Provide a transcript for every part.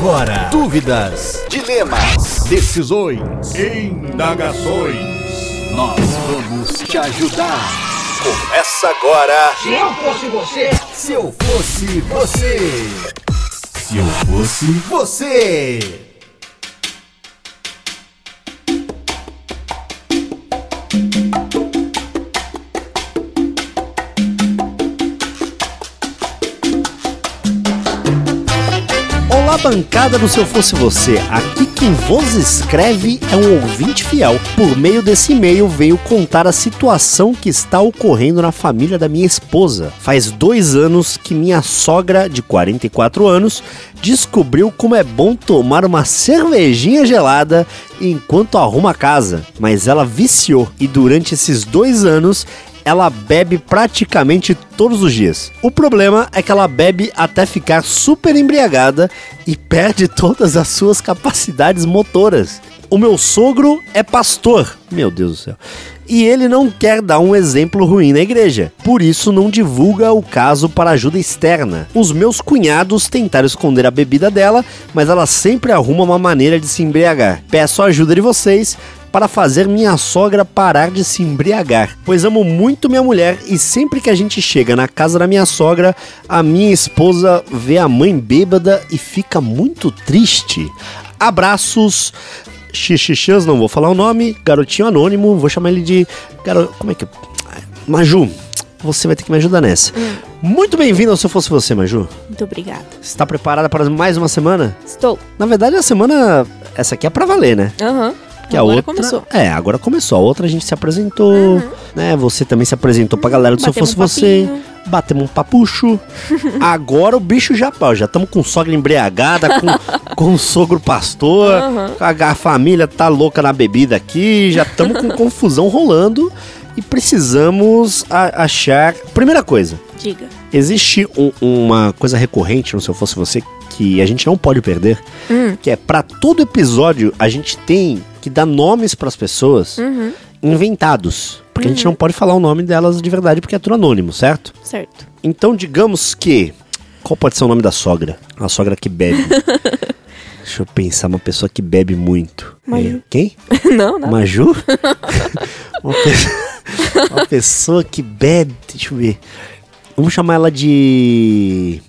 agora. Dúvidas, dilemas, decisões, Indagações. nós vamos te ajudar. Começa agora. Se eu fosse você, Se eu fosse você. Se eu fosse. Você. Olá, bancada do Se Eu Fosse Você. Aqui quem vos escreve é um ouvinte fiel. Por meio desse e-mail, veio contar a situação que está ocorrendo na família da minha esposa. Faz dois anos que minha sogra, de 44 anos, descobriu como é bom tomar uma cervejinha gelada enquanto arruma a casa. Mas ela viciou e durante esses dois anos ela bebe praticamente todos os dias. O problema é que ela bebe até ficar super embriagada e perde todas as suas capacidades motoras. O meu sogro é pastor, meu Deus do céu. E ele não quer dar um exemplo ruim na igreja. Por isso não divulga o caso para ajuda externa. Os meus cunhados tentaram esconder a bebida dela, mas ela sempre arruma uma maneira de se embriagar. Peço a ajuda de vocês para fazer minha sogra parar de se embriagar, pois amo muito minha mulher e sempre que a gente chega na casa da minha sogra, a minha esposa vê a mãe bêbada e fica muito triste. Abraços, xixixãs, não vou falar o nome, garotinho anônimo, vou chamar ele de. Garo... Como é que. Maju, você vai ter que me ajudar nessa. Muito bem-vindo ao Se Eu Fosse Você, Maju. Muito obrigada. Está preparada para mais uma semana? Estou. Na verdade, a semana. Essa aqui é pra valer, né? Aham. Que a Agora outra, começou. É, agora começou. A outra a gente se apresentou, né? Você também se apresentou pra galera do Se Eu Fosse um Você. Batemos um papucho. agora o bicho já pau. Já estamos com sogra embriagada, com, com o sogro pastor. Aham. A, a família tá louca na bebida aqui. Já estamos com confusão rolando. E precisamos a- achar. Primeira coisa, Diga. existe um- uma coisa recorrente no Se Eu Fosse Você que a gente não pode perder. Hum. Que é pra todo episódio a gente tem que dar nomes pras pessoas Uhum. inventados. Porque a gente não pode falar o nome delas de verdade porque é tudo anônimo, certo? Certo. Então digamos que. Qual pode ser o nome da sogra? Uma sogra que bebe. Deixa eu pensar, uma pessoa que bebe muito. Maju. É, Quem? não, não. Maju? uma, pe- uma pessoa que bebe. Deixa eu ver. Vamos chamar ela de.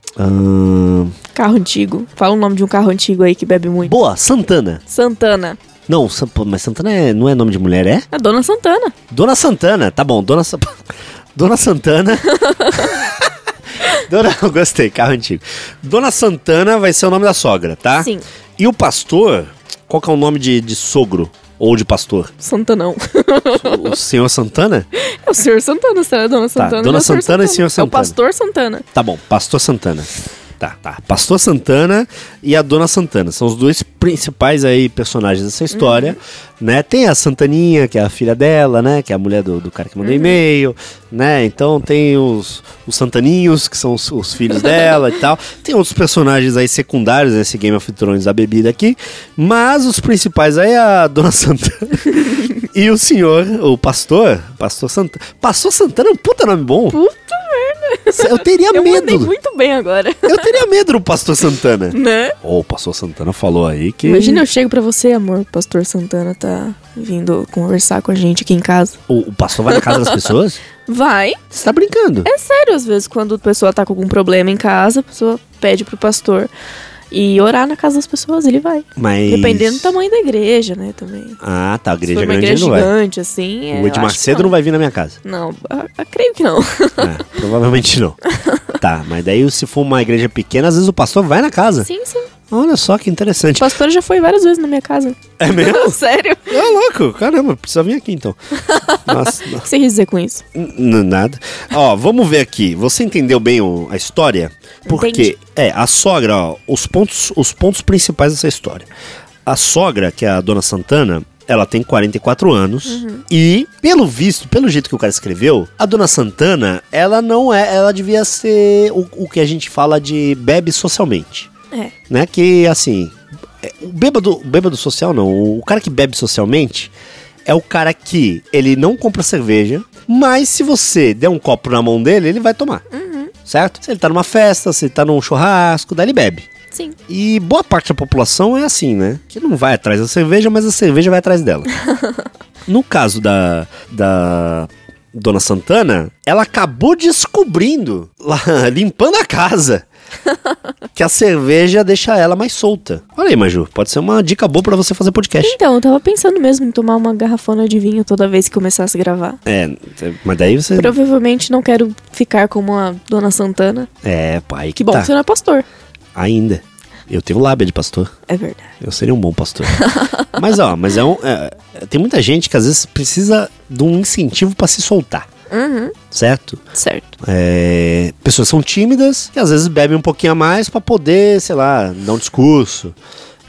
Carro antigo. Fala o nome de um carro antigo aí que bebe muito. Boa, Santana. Santana. Não, mas Santana é- não é nome de mulher, é? A dona Santana. Dona Santana, tá bom, Dona Sa- Dona Santana. Dona, eu gostei, carro antigo. Dona Santana vai ser o nome da sogra, tá? Sim. E o pastor, qual que é o nome de, de sogro ou de pastor? Santanão. O senhor Santana? É o senhor Santana, será dona Santana? Dona é o senhor Santana e senhor É o Santana. pastor Santana. Tá bom, pastor Santana. Tá, tá. Pastor Santana e a Dona Santana. São os dois principais aí personagens dessa história, né? Tem a Santaninha, que é a filha dela, né? Que é a mulher do, do cara que mandou e-mail, né? Então tem os, os Santaninhos, que são os, os filhos dela e tal. Tem outros personagens aí secundários nesse Game of Thrones da bebida aqui. Mas os principais aí é a Dona Santana e o senhor, o pastor, Pastor Santana. Pastor Santana é um puta nome bom. Puta. Eu teria Eu medo. muito bem agora. Eu teria medo do pastor Santana. Né? Ô, o pastor Santana falou aí que. Imagina eu chego pra você, amor. O pastor Santana tá vindo conversar com a gente aqui em casa. O, o pastor vai na casa das pessoas? Vai. Você tá brincando? É sério, às vezes, quando a pessoa tá com algum problema em casa, a pessoa pede pro pastor e orar na casa das pessoas, ele vai. Mas. Dependendo do tamanho da igreja, né, também. Ah, tá. A igreja grande igreja não vai. gigante, assim. é, O eu Ed acho que Macedo não vai vir na minha casa. Não, a- a- creio que não. É, provavelmente não. Tá, mas daí se for uma igreja pequena, às vezes o pastor vai na casa. sim, sim. Olha só que O interessante. pastor já foi várias vezes na minha casa. É mesmo? Sério? É louco, caramba, precisa vir aqui então. Nossa, O que você quis dizer com isso? N- Nada. Ó, vamos ver aqui. Você entendeu bem o- a história? Porque, Entendi. é, a sogra, ó, os pontos, os pontos principais dessa história. A sogra, que é a dona Santana, ela tem 44 anos. E, pelo visto, pelo jeito que o cara escreveu, a dona Santana, ela não é. Ela devia ser o, o que a gente fala de bebe socialmente. É. Né? Que, assim. é, O bêbado, o bêbado social não. O cara que bebe socialmente é o cara que ele não compra cerveja, mas se você der um copo na mão dele, ele vai tomar. Certo? Se ele tá numa festa, se ele tá num churrasco, daí ele bebe. Sim. E boa parte da população é assim, né? Que não vai atrás da cerveja, mas a cerveja vai atrás dela. no caso da, da Dona Santana, ela acabou descobrindo, lá, limpando a casa, que a cerveja deixa ela mais solta. Olha aí, Maju, pode ser uma dica boa pra você fazer podcast. Então, eu tava pensando mesmo em tomar uma garrafona de vinho toda vez que começasse a gravar. É, mas daí você. Provavelmente não quero ficar como a Dona Santana. É, pai, que, Que bom tá. que você não é pastor. Ainda. Eu tenho lábia de pastor. É verdade. Eu seria um bom pastor. mas ó, mas é um. é, tem muita gente que às vezes precisa de um incentivo pra se soltar. Uhum. Certo? Certo. É, pessoas são tímidas que às vezes bebem um pouquinho a mais pra poder, sei lá, dar um discurso,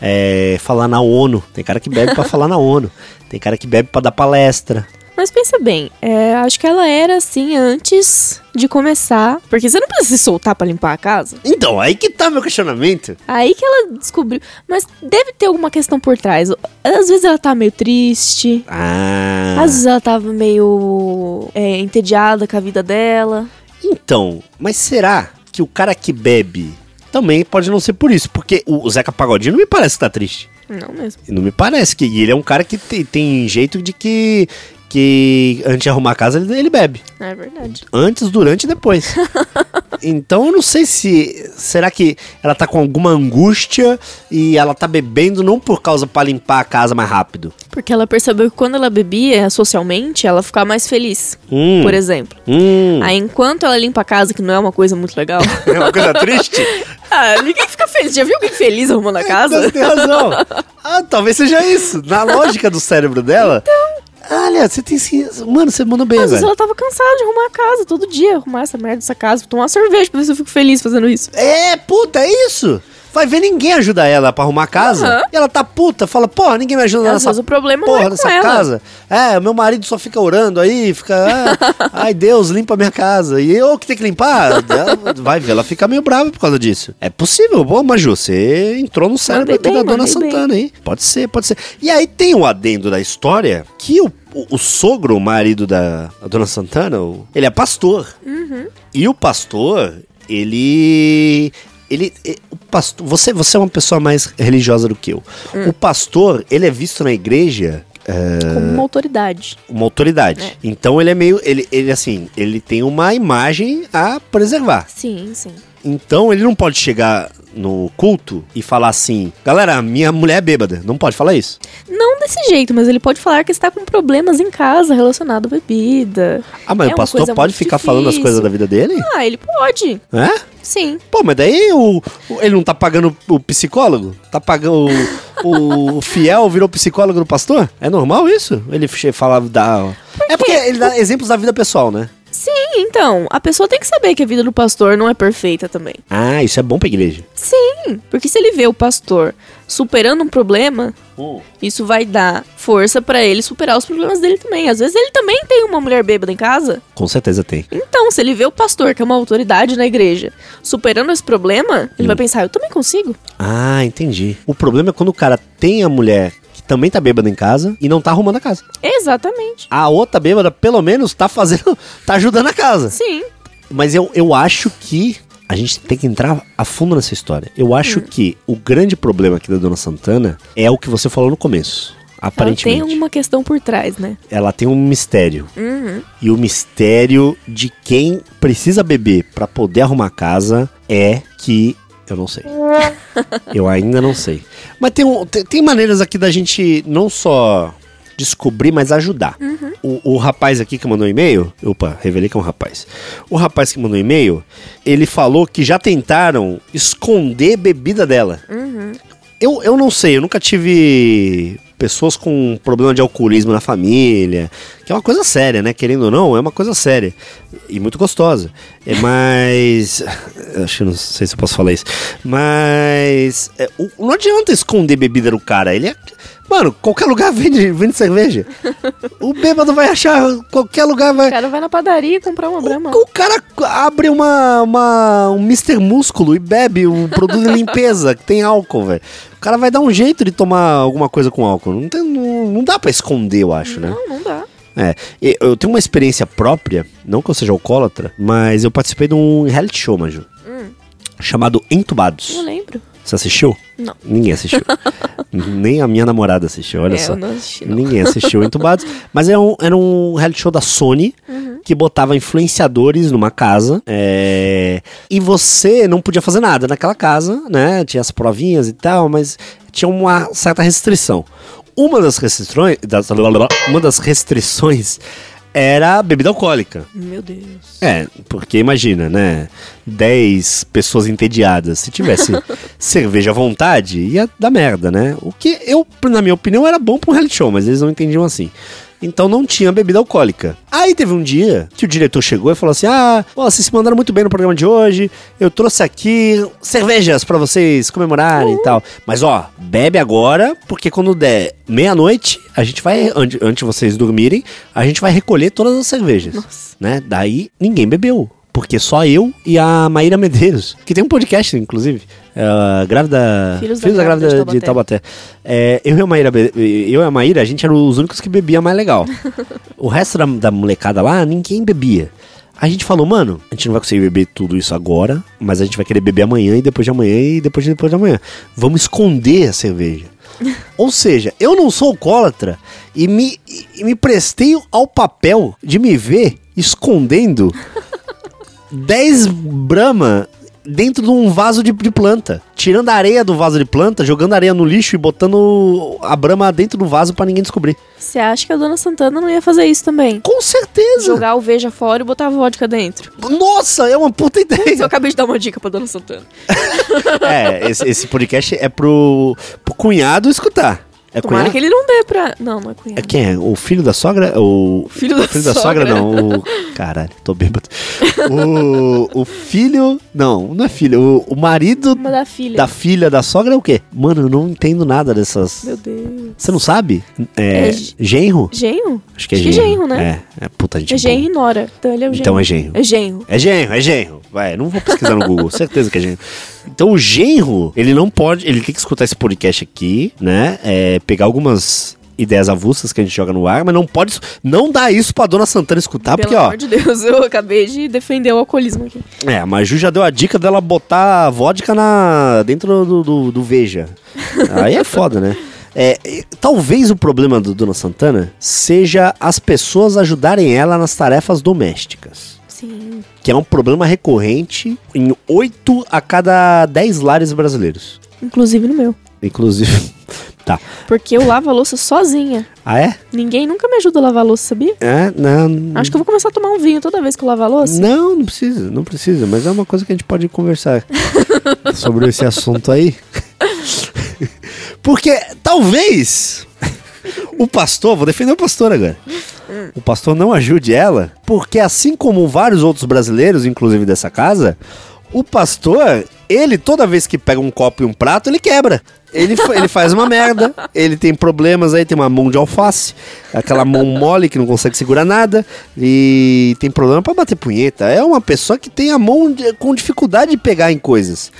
é, falar na ONU. Tem cara que bebe pra falar na ONU. Tem cara que bebe pra dar palestra. Mas pensa bem, é, acho que ela era assim antes de começar. Porque você não precisa se soltar pra limpar a casa. Então, aí que tá meu questionamento. Aí que ela descobriu. Mas deve ter alguma questão por trás. Às vezes ela tá meio triste. Ah. Às vezes ela tava meio é, entediada com a vida dela. Então, mas será que o cara que bebe também pode não ser por isso? Porque o Zeca Pagodinho não me parece que tá triste. Não mesmo. Não me parece que. E ele é um cara que tem, tem jeito de que. Que antes de arrumar a casa ele, ele bebe. É verdade. Antes, durante e depois. então eu não sei se. Será que ela tá com alguma angústia e ela tá bebendo não por causa pra limpar a casa mais rápido? Porque ela percebeu que quando ela bebia socialmente, ela ficava mais feliz. Hum. Por exemplo. Hum. Aí enquanto ela limpa a casa, que não é uma coisa muito legal. É uma coisa triste? ah, ninguém fica feliz. Já viu alguém feliz arrumando a casa? Você tem razão. Ah, talvez seja isso. Na lógica do cérebro dela. Olha, você tem sim. Mano, você mandou bem, Às vezes velho. ela tava cansada de arrumar a casa todo dia, arrumar essa merda dessa casa, tomar uma cerveja pra ver se eu fico feliz fazendo isso. É, puta, é isso. Vai ver, ninguém ajuda ela pra arrumar a casa. Aham. E ela tá puta, fala, porra, ninguém me ajuda Às nessa vezes o problema não porra é com dessa ela. casa. É, meu marido só fica orando aí, fica, ah, ai Deus, limpa minha casa. E eu que tenho que limpar. Ela- vai ver, ela fica meio brava por causa disso. É possível, pô, Maju, você entrou no cérebro aqui da dona mandei bem. Santana aí. Pode ser, pode ser. E aí tem o adendo da história que o, o, o sogro, o marido da, dona Santana, ele é pastor. Uhum. E o pastor, ele. Ele. eh, O pastor, você, você é uma pessoa mais religiosa do que eu. Hum. O pastor, ele é visto na igreja eh, Como uma autoridade. uma autoridade. É. Então ele é meio. Ele, ele, assim, ele tem uma imagem a preservar. Sim, sim. Então ele não pode chegar no culto e falar assim: galera, minha mulher é bêbada. Não pode falar isso. Não desse jeito, mas ele pode falar que está com problemas em casa relacionado à bebida. Ah, mas É o pastor pode ficar falando as difícil. coisas da vida dele? Ah, ele pode. É? Sim. Pô, mas daí o, o- ele não tá pagando o psicólogo? Tá pagando. O, o fiel virou psicólogo do pastor? É normal isso? Ele fala da. É porque ele dá exemplos da vida pessoal, né? Sim, então, a pessoa tem que saber que a vida do pastor não é perfeita também. Ah, isso é bom pra igreja. Sim, porque se ele vê o pastor superando um problema, isso vai dar força pra ele superar os problemas dele também. Às vezes ele também tem uma mulher bêbada em casa. Com certeza tem. Então, se ele vê o pastor, que é uma autoridade na igreja, superando esse problema, ele vai pensar, eu também consigo. Ah, entendi. O problema é quando o cara tem a mulher também tá bêbada em casa e não tá arrumando a casa. Exatamente. A outra bêbada, pelo menos, tá fazendo. tá ajudando a casa. Sim. Mas eu, eu acho que a gente tem que entrar a fundo nessa história. Eu acho Hum. que o grande problema aqui da Dona Santana é o que você falou no começo. Ela Aparentemente. tem alguma questão por trás, né? Ela tem um mistério. Uhum. E o mistério de quem precisa beber pra poder arrumar a casa é que. Eu não sei. Eu ainda não sei. Mas tem, um- tem, tem maneiras aqui da gente não só descobrir, mas ajudar. O, o rapaz aqui que mandou um e-mail. Opa, revelei que é um rapaz. O rapaz que mandou um e-mail, ele falou que já tentaram esconder bebida dela. Eu, eu não sei, eu nunca tive pessoas com problema de alcoolismo na família, que é uma coisa séria, né? Querendo ou não, é uma coisa séria e muito gostosa. É mais. Acho que não sei se eu posso falar isso. Mas. é, o- não adianta esconder bebida do cara. Ele é. Mano, qualquer lugar vende, vende cerveja. O bêbado vai achar. Qualquer lugar vai. O cara vai na padaria comprar uma brama. O cara abre uma, uma um Mr. Músculo e bebe um produto de limpeza que tem álcool, velho. O cara vai dar um jeito de tomar alguma coisa com álcool. Não, tem, não, não dá pra esconder, eu acho, né? Não, não dá. É, eu tenho uma experiência própria, não que eu seja alcoólatra, mas eu participei de um reality show, Maju. Chamado Entubados. Não lembro. Você assistiu? Não. Ninguém assistiu. Nem a minha namorada assistiu, olha É, só. eu não assisti, não. Ninguém assistiu Entubados. Mas era um, era um reality show da Sony Uhum. que botava influenciadores numa casa. é, E você não podia fazer nada naquela casa, né? Tinha as provinhas e tal, mas tinha uma certa restrição. Uma das restrições. das- Uma das restrições era bebida alcoólica. Meu Deus. É, porque imagina, né? 10 pessoas entediadas. Se tivesse cerveja à vontade, ia dar merda, né? O que eu, na minha opinião, era bom pra um reality show, mas eles não entendiam assim. Então não tinha bebida alcoólica. Aí teve um dia que o diretor chegou e falou assim: Ah, ó, vocês se mandaram muito bem no programa de hoje. Eu trouxe aqui cervejas pra vocês comemorarem e tal. Mas ó, bebe agora, porque quando der meia-noite, a gente vai, antes, antes de vocês dormirem, a gente vai recolher todas as cervejas. Né? Daí ninguém bebeu. Porque só eu e a Maíra Medeiros, que tem um podcast, inclusive, é, grávida. Filhos da Grávida de de Taubaté. É, eu, e a Maíra, eu e a Maíra, a gente era os únicos que bebia mais legal. o resto da, da molecada lá, ninguém bebia. A gente falou, mano, a gente não vai conseguir beber tudo isso agora, mas a gente vai querer beber amanhã e depois de amanhã e depois de depois de amanhã. Vamos esconder a cerveja. Ou seja, eu não sou alcoólatra e me, e me prestei ao papel de me ver escondendo 10 Brahma dentro de um vaso de, de planta. Tirando a areia do vaso de planta, jogando areia no lixo e botando a Brahma dentro do vaso pra ninguém descobrir. Você acha que a dona Santana não ia fazer isso também? Com certeza! Jogar o veja fora e botar a vodka dentro. Nossa, é uma puta Eu ideia! acabei de dar uma dica pra dona Santana. é, esse, esse podcast é pro, pro cunhado escutar. É Tomara cunhado? que ele não dê pra. Não, não é cunhado. É quem é? O filho da sogra? O Filho da filho da sogra. sogra, não. O... Caralho, tô bêbado. O, o filho. Não, não é filho. O, o marido Uma da filha. da filha da sogra é o quê? Mano, eu não entendo nada dessas. Meu Deus. Você não sabe? É. É ge- genro? Genro? Acho que é Acho que genro. é genro, né? É, é puta gente. É genro e nora. Então ele é o genro. Então é genro. É genro. É genro, é genro. Vai, não vou pesquisar no Google, certeza que é genro. Então o genro, ele não pode, ele tem que escutar esse podcast aqui, né? É, pegar algumas ideias avulsas que a gente joga no ar, mas não pode, não dá isso pra dona Santana escutar, Pelo porque ó, amor de Deus, eu acabei de defender o alcoolismo aqui. é, a Maju já deu a dica dela botar vodka na dentro do, do, do Veja. Aí é foda, né? É, talvez o problema do Dona Santana seja as pessoas ajudarem ela nas tarefas domésticas. Sim. que é um problema recorrente em 8 a cada 10 lares brasileiros. Inclusive no meu. Inclusive. Tá. Porque eu lavo a louça sozinha. Ah, é? Ninguém nunca me ajuda a lavar a louça, sabia? É, não. Acho que eu vou começar a tomar um vinho toda vez que eu lavar a louça. Não, não precisa, não precisa, mas é uma coisa que a gente pode conversar sobre esse assunto aí. Porque talvez o pastor, vou defender o pastor agora. O pastor não ajude ela, porque assim como vários outros brasileiros, inclusive dessa casa, o pastor, ele toda vez que pega um copo e um prato, ele quebra. Ele, ele faz uma merda, ele tem problemas aí, tem uma mão de alface, aquela mão mole que não consegue segurar nada, e tem problema pra bater punheta. É uma pessoa que tem a mão de- com dificuldade de pegar em coisas.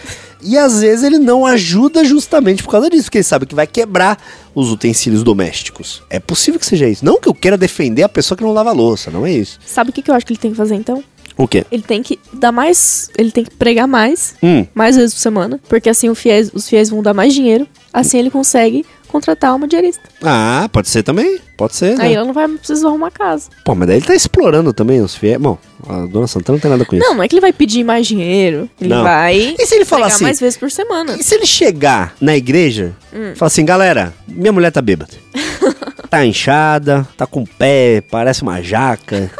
E às vezes ele não ajuda justamente por causa disso, porque ele sabe que vai quebrar os utensílios domésticos. É possível que seja isso. Não que eu queira defender a pessoa que não lava a louça, não é isso. Sabe o que, que eu acho que ele tem que fazer então? O quê? Ele tem que dar mais. Ele tem que pregar mais, Hum. mais vezes por semana. Porque assim o fiéis, os fiéis vão dar mais dinheiro. Assim ele consegue contratar uma diarista. Ah, pode ser também. Pode ser. né? Aí ela não vai precisar arrumar casa. Pô, mas daí ele tá explorando também os fiéis. Bom, a dona Santana não tem nada com isso. Não, não é que ele vai pedir mais dinheiro. Ele Não. vai E se ele falar assim? mais vezes por semana. E se ele chegar na igreja e falar assim, galera, minha mulher tá bêbada. tá inchada, tá com o pé, parece uma jaca.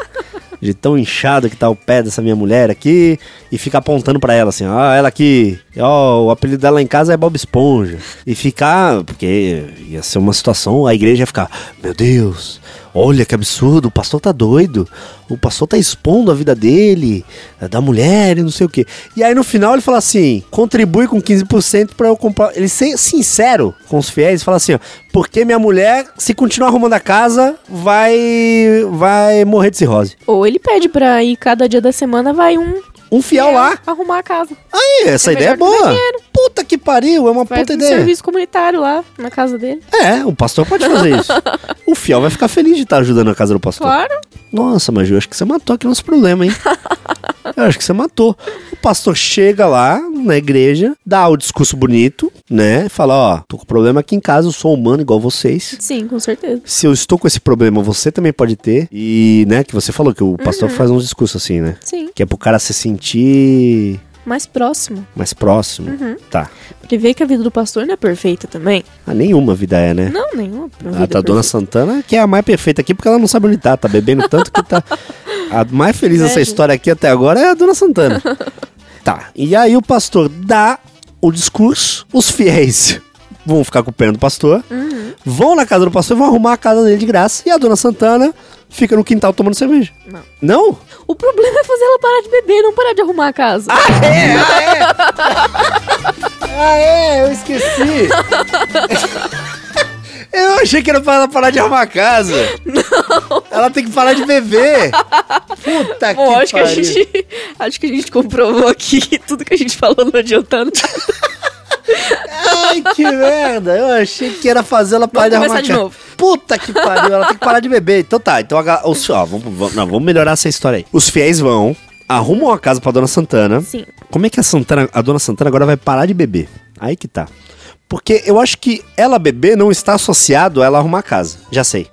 De tão inchado que tá o pé dessa minha mulher aqui. E fica apontando pra ela assim, ó, ela aqui. Ó, o apelido dela em casa é Bob Esponja. E ficar, porque ia ser uma situação, a igreja ia ficar, meu Deus, olha que absurdo, o pastor tá doido. O pastor tá expondo a vida dele, eh, da mulher e não sei o quê. E aí no final ele fala assim: contribui com 15% pra eu comprar. Ele ser sincero com os fiéis, fala assim: ó, porque minha mulher, se continuar arrumando a casa, vai vai morrer de cirrose. Ou ele pede pra ir cada dia da semana, vai um Um fiel lá. arrumar a casa. Aí, essa É ideia é boa. Puta que pariu, é uma Faz puta ideia. serviço comunitário lá na casa dele. É, o pastor pode fazer isso. o fiel vai ficar feliz de estar ajudando a casa do pastor. Claro. Nossa, mas eu acho que você matou aqui nosso problema, hein? Eu acho que você matou. O pastor chega lá na igreja, dá o discurso bonito, né? Fala, ó, tô com problema aqui em casa, eu sou humano igual vocês. Sim, com certeza. Se eu estou com esse problema, você também pode ter. E, né, que você falou que o pastor faz uns discursos assim, né? Sim. Que é pro cara se sentir Mais próximo. mais próximo. Tá. Ele vê que a vida do pastor não é perfeita também. Ah, nenhuma vida é, né? Não, nenhuma. A vida da Dona perfeita. Santana, que é a mais perfeita aqui, porque ela não sabe onde tá. Tá bebendo tanto que tá. A mais feliz dessa Inveja. história aqui até agora é a Dona Santana. tá. E aí o pastor dá o discurso, os fiéis vão ficar com o pé do pastor, vão na casa do pastor e vão arrumar a casa dele de graça. E a Dona Santana fica no quintal tomando cerveja. Não. Não? O problema é fazer ela parar de beber, não parar de arrumar a casa. É, ah, é! ah, é, eu esqueci. Eu achei que era pra ela parar de arrumar a casa. Não. Ela tem que parar de beber. Puta Bom, que acho que, a pariu. gente, acho que a gente comprovou aqui que tudo que a gente falou não adianta nada. Ai, que merda. Eu achei que era fazer ela parar de arrumar de novo. Puta que pariu, ela tem que parar de beber. Então tá, então a- os, ó, vamos, vamos, não, vamos melhorar essa história aí. Os fiéis vão, arrumam a casa pra Dona Santana. Sim. Como é que a Santana, a dona Santana agora vai parar de beber? Aí que tá. Porque eu acho que ela beber não está associado a ela arrumar a casa. Já sei.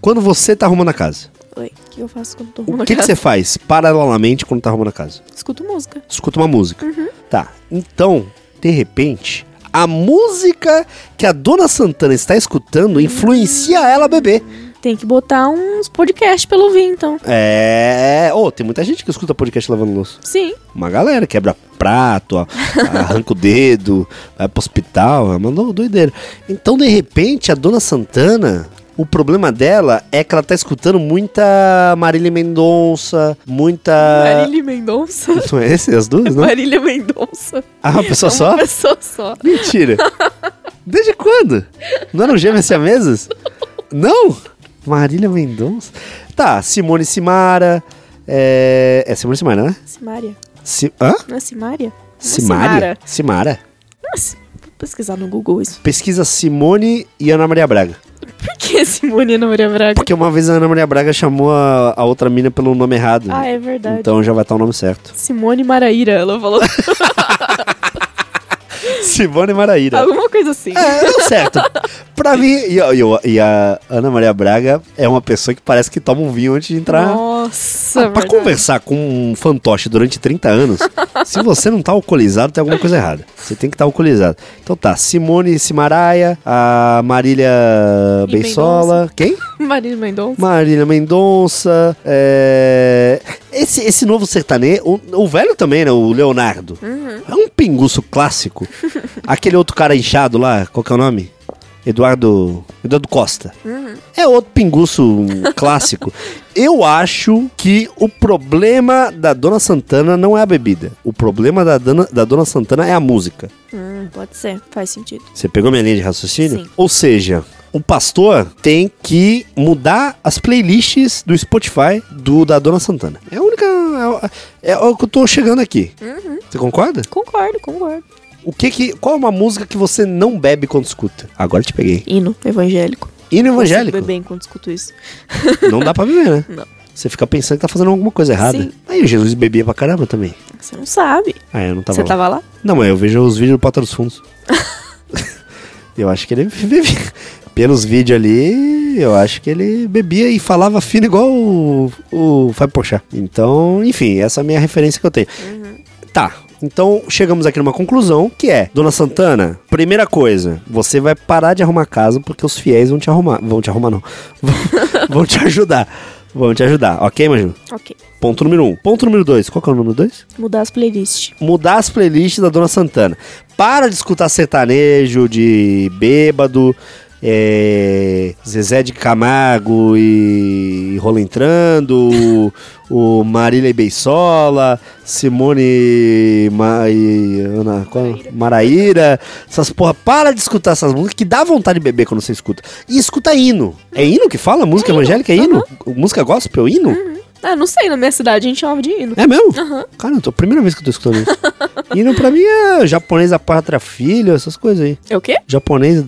Quando você tá arrumando a casa, Oi, o que eu faço quando tô o arrumando que, a que casa? você faz paralelamente quando tá arrumando a casa? Escuto música. Escuta uma música. Tá. Então, de repente, a música que a dona Santana está escutando influencia ela a beber. Tem que botar uns podcasts ela ouvir, então. É. Ô, tem muita gente que escuta podcast lavando louça. Sim. Uma galera quebra prato, ó, arranca o dedo, vai pro hospital, é uma do- doideira. Então, de repente, a dona Santana, o problema dela é que ela tá escutando muita Marília Mendonça, muita. Marília Mendonça. Não é esse as duas, não? Marília Mendonça. Ah, uma pessoa É só? Uma pessoa só. Mentira. Desde quando? Não eram gêmeas siamesas? Não? Marília Mendonça? Tá, Simone Simara. É, é Simone Simara, né? Simária. Si... Hã? Não é Simária? Não é Simária? Simara. Nossa, vou pesquisar no Google isso. Pesquisa Simone e Ana Maria Braga. Por que Simone e Ana Maria Braga? Porque uma vez a Ana Maria Braga chamou a, a outra mina pelo nome errado. Ah, é verdade. Então já vai estar o nome certo. Simone Maraíra, ela falou Simone Maraíra. alguma coisa assim. É, deu certo. pra mim, e, e- e a Ana Maria Braga é uma pessoa que parece que toma um vinho antes de entrar. Nossa, Ah, pra verdade. conversar com um fantoche durante 30 anos, se você não tá alcoolizado, tem alguma coisa errada. Você tem que estar alcoolizado. Então tá, Simone Simaraia, a Marília E Beisola. Quem? Marília Mendonça. Marília Mendonça. é, Esse, esse novo sertanejo. O, o velho também, né? O Leonardo. É um pinguço clássico. Aquele outro cara inchado lá, qual que é o nome? Eduardo. Eduardo Costa. É outro pinguço clássico. Eu acho que o problema da Dona Santana não é a bebida. O problema da Dona, da Dona Santana é a música. Hum, pode ser, faz sentido. Você pegou minha linha de raciocínio? Sim. Ou seja, o pastor tem que mudar as playlists do Spotify do da Dona Santana. É a única. É, é o que eu tô chegando aqui. Você concorda? Concordo, concordo. O que que. Qual é uma música que você não bebe quando escuta? Agora te peguei. Hino evangélico. Hino evangélico. beber enquanto escuto isso. Não dá pra beber, né? Não. Você fica pensando que tá fazendo alguma coisa errada. Sim. Aí o Jesus bebia pra caramba também. Você não sabe. Ah, eu não tava Você lá. tava lá? Não, mas eu vejo os vídeos do Porta dos Fundos. eu acho que ele bebia. Pelos vídeos ali, eu acho que ele bebia e falava fino igual o, o Fábio Porchat. Então, enfim, essa é a minha referência que eu tenho. Tá, então chegamos aqui numa conclusão que é, Dona Santana, primeira coisa, você vai parar de arrumar casa porque os fiéis vão te arrumar. Vão te arrumar, não. Vão, vão te ajudar. Vão te ajudar, ok, Maju? Ok. Ponto número um. Ponto número dois. Qual que é o número dois? Mudar as playlists. mudar as playlists da Dona Santana. Para de escutar sertanejo, de bêbado, é, Zezé de Camargo e Rola Entrando, o, o Marília e Beisola, Simone Ma, e Ana, qual? Maraíra, essas porra, para de escutar essas músicas que dá vontade de beber quando você escuta. E escuta hino. É hino que fala? Música evangélica é hino? Música gospel, hino? Ah, não sei, na minha cidade a gente chamava de hino. É mesmo? Aham. Cara, tô, a primeira vez que eu tô escutando isso. Hino pra mim é japonês a pátria filho, essas coisas aí. É o quê? Japonês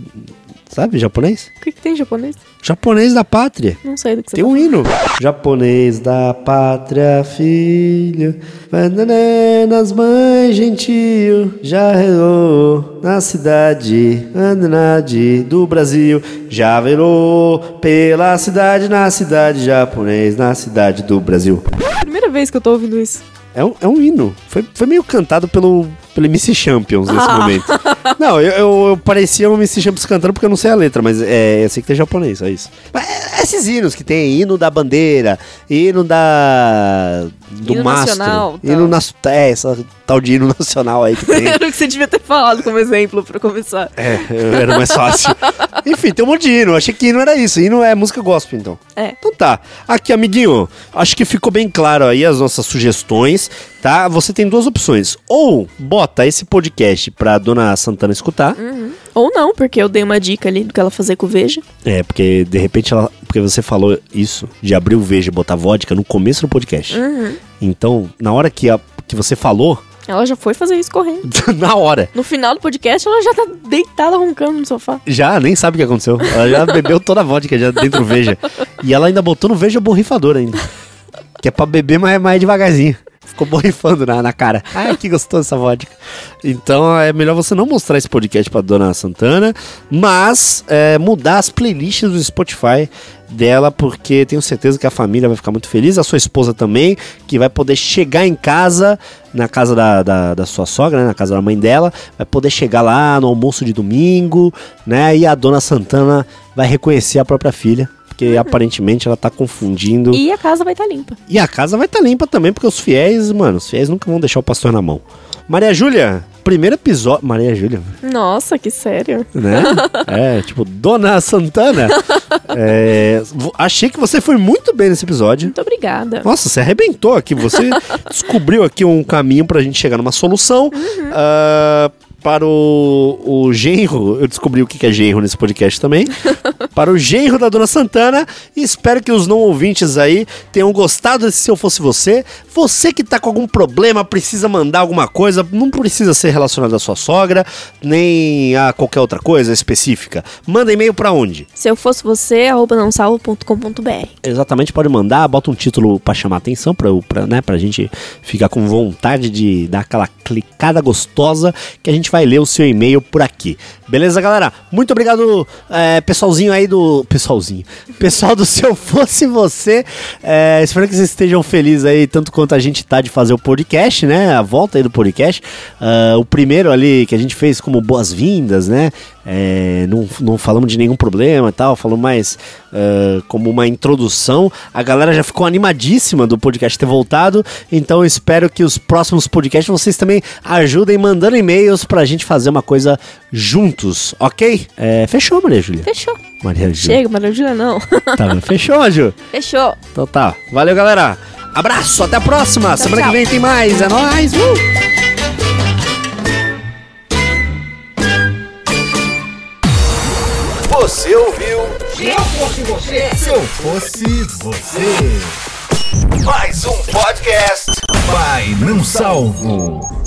Sabe japonês? O que, que tem em japonês? Japonês da pátria. Não sei do que você Tem tá um hino. Japonês da pátria, filho. Bananas, mãe gentil. Já relou na cidade, andade do Brasil. Já velou pela cidade, na cidade. Japonês na cidade do Brasil. falando. Primeira vez que eu tô ouvindo isso. É um, é um hino. Foi, foi meio cantado pelo, pelo MC Champions nesse Ah. momento. Não, eu, eu, eu parecia um MC Champions cantando porque eu não sei a letra, mas é, eu sei que tem japonês, só isso. Mas é esses hinos que tem, hino da bandeira, hino da. Do Hino mastro. nacional, hino tal. nas, é, essa tal de hino nacional aí que tem. Era o que você devia ter falado como exemplo pra começar. é, era mais fácil. Enfim, tem um monte de hino. Achei que hino era isso. Hino é música gospel, então. É. Então tá. Aqui, amiguinho, acho que ficou bem claro aí as nossas sugestões, tá? Você tem duas opções. Ou bota esse podcast pra dona Santana escutar. Ou não, porque eu dei uma dica ali do que ela fazer com o Veja. É, porque de repente ela. Porque você falou isso, de abrir o Veja e botar vodka no começo do podcast. Então, na hora que, a, que você falou, Ela já foi fazer isso correndo. na hora. No final do podcast, ela já tá deitada roncando no sofá. Já nem sabe o que aconteceu. Ela já bebeu toda a vodka já dentro do Veja. E ela ainda botou no Veja borrifador ainda. Que é pra beber mais, mais devagarzinho. Ficou borrifando na, na cara. Ai, que gostoso essa vodka. Então é melhor você não mostrar esse podcast pra dona Santana, mas é, mudar as playlists do Spotify dela, porque tenho certeza que a família vai ficar muito feliz, a sua esposa também, que vai poder chegar em casa, na casa da, da, da sua sogra, né, na casa da mãe dela, vai poder chegar lá no almoço de domingo, né? E a dona Santana vai reconhecer a própria filha. Porque aparentemente ela tá confundindo. E a casa vai estar limpa. E a casa vai estar limpa também, porque os fiéis, mano, os fiéis nunca vão deixar o pastor na mão. Maria Júlia, primeiro episódio. Maria Júlia, Nossa, que sério. né? é, tipo, Dona Santana. É, achei que você foi muito bem nesse episódio. Muito obrigada. Nossa, você arrebentou aqui. Você descobriu aqui um caminho pra gente chegar numa solução. Ah, para o, o genro, eu descobri o que é genro nesse podcast também. para o genro da Dona Santana. E espero que os não ouvintes aí tenham gostado desse Se Eu Fosse Você. Você que tá com algum problema, precisa mandar alguma coisa, não precisa ser relacionado à sua sogra, nem a qualquer outra coisa específica. Manda e-mail pra onde? Se eu fosse você, arroba nãosalvo.com.br. Exatamente, pode mandar, bota um título pra chamar atenção, pra, pra, né, pra gente ficar com vontade de dar aquela clicada gostosa que a gente vai ler o seu e-mail por aqui. Beleza, galera? Muito obrigado, é, pessoalzinho aí do. Pessoalzinho. Pessoal do Se Eu Fosse Você. É, espero que vocês estejam felizes aí, tanto quanto a gente tá de fazer o podcast, né? A volta aí do podcast. Ah, o primeiro ali que a gente fez como boas-vindas, né? É, não, não falamos de nenhum problema e tal, falamos mais ah, como uma introdução. A galera já ficou animadíssima do podcast ter voltado, então espero que os próximos podcasts vocês também ajudem mandando e-mails pra gente fazer uma coisa juntos, ok? É, fechou, Maria Júlia. Fechou. Maria Júlia. Chega, Maria Júlia, não. Tá, fechou, Ju? Fechou. Então tá. Valeu, galera. Abraço, até a próxima. Semana tchau. que vem tem mais. É nóis. Uh! Você ouviu Se eu fosse você, Se Eu Fosse Você. Mais um podcast. Vai Não Salvo.